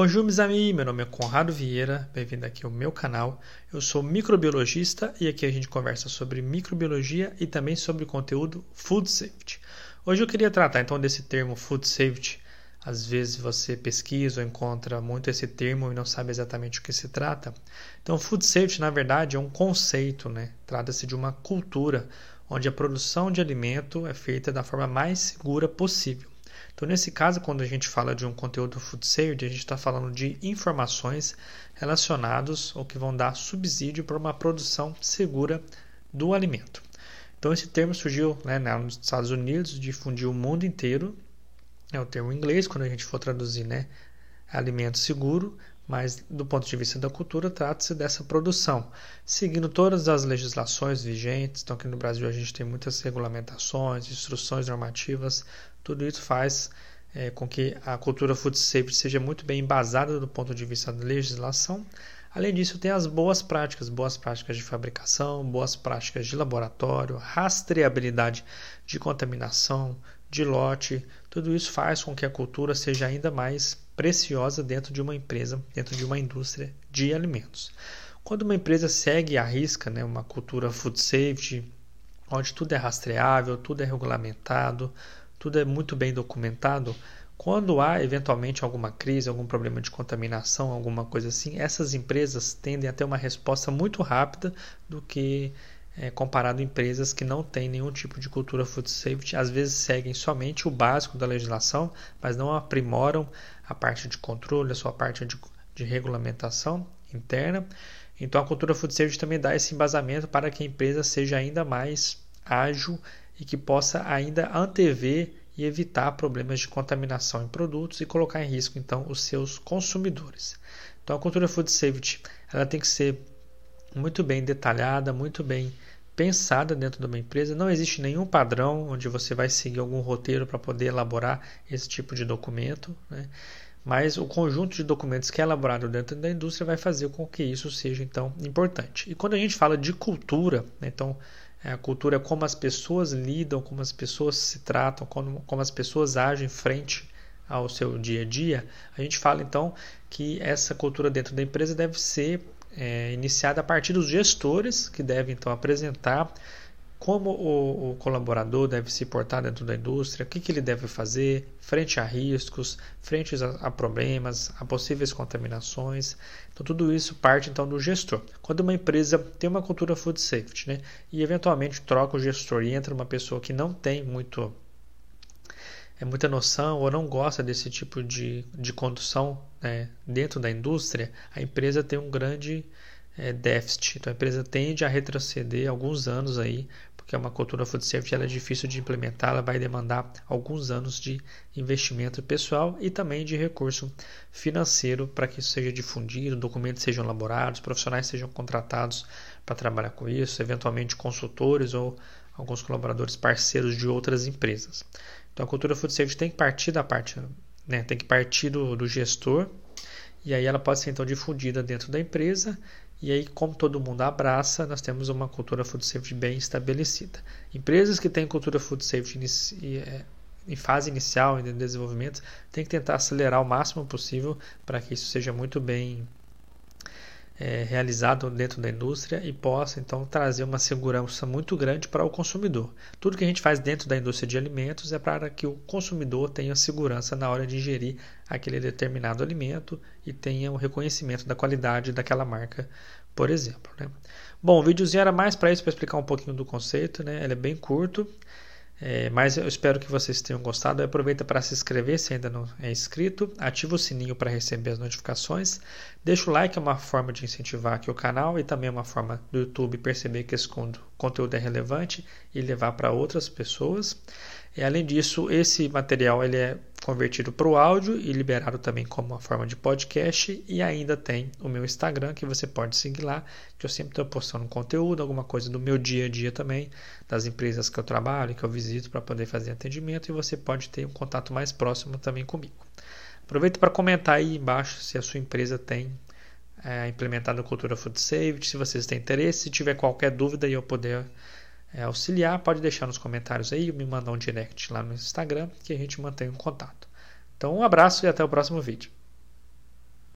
Bonjour, meus amigos. Meu nome é Conrado Vieira. Bem-vindo aqui ao meu canal. Eu sou microbiologista e aqui a gente conversa sobre microbiologia e também sobre o conteúdo Food Safety. Hoje eu queria tratar então desse termo Food Safety. Às vezes você pesquisa ou encontra muito esse termo e não sabe exatamente o que se trata. Então, Food Safety, na verdade, é um conceito, né? Trata-se de uma cultura onde a produção de alimento é feita da forma mais segura possível. Então, nesse caso, quando a gente fala de um conteúdo food safety, a gente está falando de informações relacionadas ou que vão dar subsídio para uma produção segura do alimento. Então, esse termo surgiu né, nos Estados Unidos, difundiu o mundo inteiro. É o termo em inglês, quando a gente for traduzir, né? Alimento seguro, mas do ponto de vista da cultura, trata-se dessa produção, seguindo todas as legislações vigentes. Então, aqui no Brasil, a gente tem muitas regulamentações, instruções normativas tudo isso faz é, com que a cultura food safety seja muito bem embasada do ponto de vista da legislação. Além disso, tem as boas práticas, boas práticas de fabricação, boas práticas de laboratório, rastreabilidade de contaminação, de lote. Tudo isso faz com que a cultura seja ainda mais preciosa dentro de uma empresa, dentro de uma indústria de alimentos. Quando uma empresa segue e arrisca né, uma cultura food safety, onde tudo é rastreável, tudo é regulamentado, tudo é muito bem documentado. Quando há eventualmente alguma crise, algum problema de contaminação, alguma coisa assim, essas empresas tendem a ter uma resposta muito rápida do que é, comparado a empresas que não têm nenhum tipo de cultura food safety, às vezes seguem somente o básico da legislação, mas não aprimoram a parte de controle, a sua parte de, de regulamentação interna. Então a cultura food safety também dá esse embasamento para que a empresa seja ainda mais ágil e que possa ainda antever e evitar problemas de contaminação em produtos e colocar em risco então os seus consumidores. Então a cultura food safety ela tem que ser muito bem detalhada, muito bem pensada dentro de uma empresa. Não existe nenhum padrão onde você vai seguir algum roteiro para poder elaborar esse tipo de documento, né? mas o conjunto de documentos que é elaborado dentro da indústria vai fazer com que isso seja então importante. E quando a gente fala de cultura, né? então é, a cultura é como as pessoas lidam, como as pessoas se tratam, como, como as pessoas agem frente ao seu dia a dia. A gente fala então que essa cultura dentro da empresa deve ser é, iniciada a partir dos gestores, que devem então apresentar como o, o, colaborador deve se portar dentro da indústria, o que, que ele deve fazer frente a riscos, frente a, a, problemas, a possíveis contaminações. Então, tudo isso parte então do gestor. Quando uma empresa tem uma cultura food safety né, e eventualmente troca o gestor e entra uma pessoa que não tem muito é muita noção ou não gosta desse tipo de, de condução né, dentro da indústria, a empresa tem um grande é, déficit. Então a empresa tende a retroceder alguns anos aí, porque é uma cultura food safety ela é difícil de implementar, ela vai demandar alguns anos de investimento pessoal e também de recurso financeiro para que isso seja difundido, documentos sejam elaborados, profissionais sejam contratados para trabalhar com isso, eventualmente consultores ou alguns colaboradores parceiros de outras empresas. Então a cultura food safety tem que partir da parte, né, tem que partir do, do gestor e aí ela pode ser então difundida dentro da empresa e aí, como todo mundo abraça, nós temos uma cultura food safety bem estabelecida. Empresas que têm cultura food safety é, em fase inicial, em desenvolvimento, têm que tentar acelerar o máximo possível para que isso seja muito bem é, realizado dentro da indústria e possa então trazer uma segurança muito grande para o consumidor. Tudo que a gente faz dentro da indústria de alimentos é para que o consumidor tenha segurança na hora de ingerir aquele determinado alimento e tenha o reconhecimento da qualidade daquela marca, por exemplo. Né? Bom, o videozinho era mais para isso, para explicar um pouquinho do conceito, né? ele é bem curto. É, mas eu espero que vocês tenham gostado. Aproveita para se inscrever se ainda não é inscrito. Ativa o sininho para receber as notificações. Deixa o like, é uma forma de incentivar aqui o canal e também é uma forma do YouTube perceber que esse conteúdo é relevante e levar para outras pessoas. E, além disso, esse material ele é convertido para o áudio e liberado também como uma forma de podcast. E ainda tem o meu Instagram que você pode seguir lá, que eu sempre estou postando conteúdo, alguma coisa do meu dia a dia também, das empresas que eu trabalho, que eu visito para poder fazer atendimento. E você pode ter um contato mais próximo também comigo. Aproveita para comentar aí embaixo se a sua empresa tem é, implementado a cultura food safety, se vocês têm interesse, se tiver qualquer dúvida e eu puder é, auxiliar, pode deixar nos comentários aí, me mandar um direct lá no Instagram que a gente mantém um contato. Então, um abraço e até o próximo vídeo.